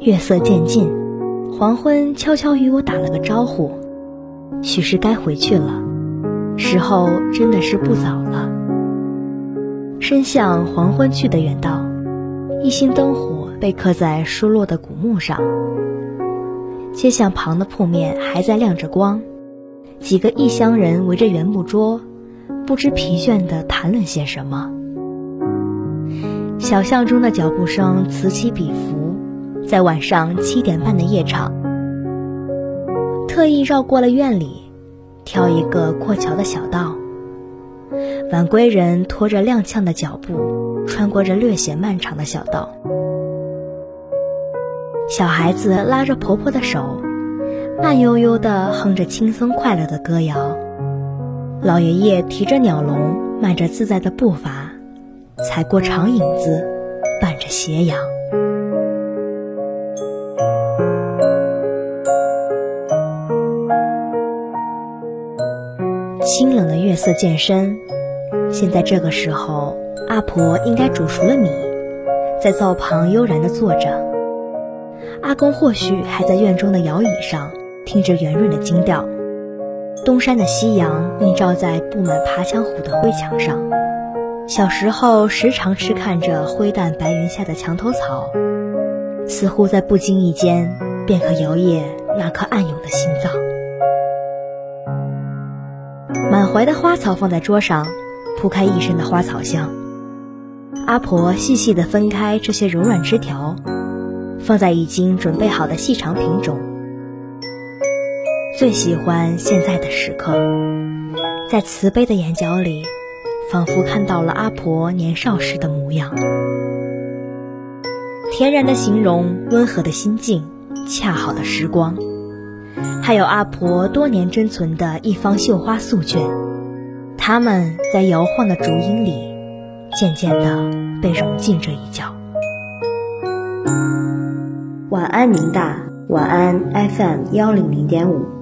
月色渐近，黄昏悄悄与我打了个招呼，许是该回去了，时候真的是不早了。伸向黄昏去的远道，一星灯火被刻在疏落的古墓上。街巷旁的铺面还在亮着光，几个异乡人围着圆木桌，不知疲倦地谈论些什么。小巷中的脚步声此起彼伏，在晚上七点半的夜场，特意绕过了院里，挑一个过桥的小道。晚归人拖着踉跄的脚步，穿过这略显漫长的小道。小孩子拉着婆婆的手，慢悠悠地哼着轻松快乐的歌谣。老爷爷提着鸟笼，迈着自在的步伐，踩过长影子，伴着斜阳。清冷的月色渐深，现在这个时候，阿婆应该煮熟了米，在灶旁悠然地坐着。阿公或许还在院中的摇椅上，听着圆润的京调。东山的夕阳映照在布满爬墙虎的灰墙上。小时候时常痴看着灰淡白云下的墙头草，似乎在不经意间便可摇曳那颗暗涌的心脏。满怀的花草放在桌上，铺开一身的花草香。阿婆细细地分开这些柔软枝条。放在已经准备好的细长瓶中。最喜欢现在的时刻，在慈悲的眼角里，仿佛看到了阿婆年少时的模样。恬然的形容，温和的心境，恰好的时光，还有阿婆多年珍存的一方绣花素卷，它们在摇晃的竹影里，渐渐地被融进这一角。晚安，宁大。晚安，FM 幺零零点五。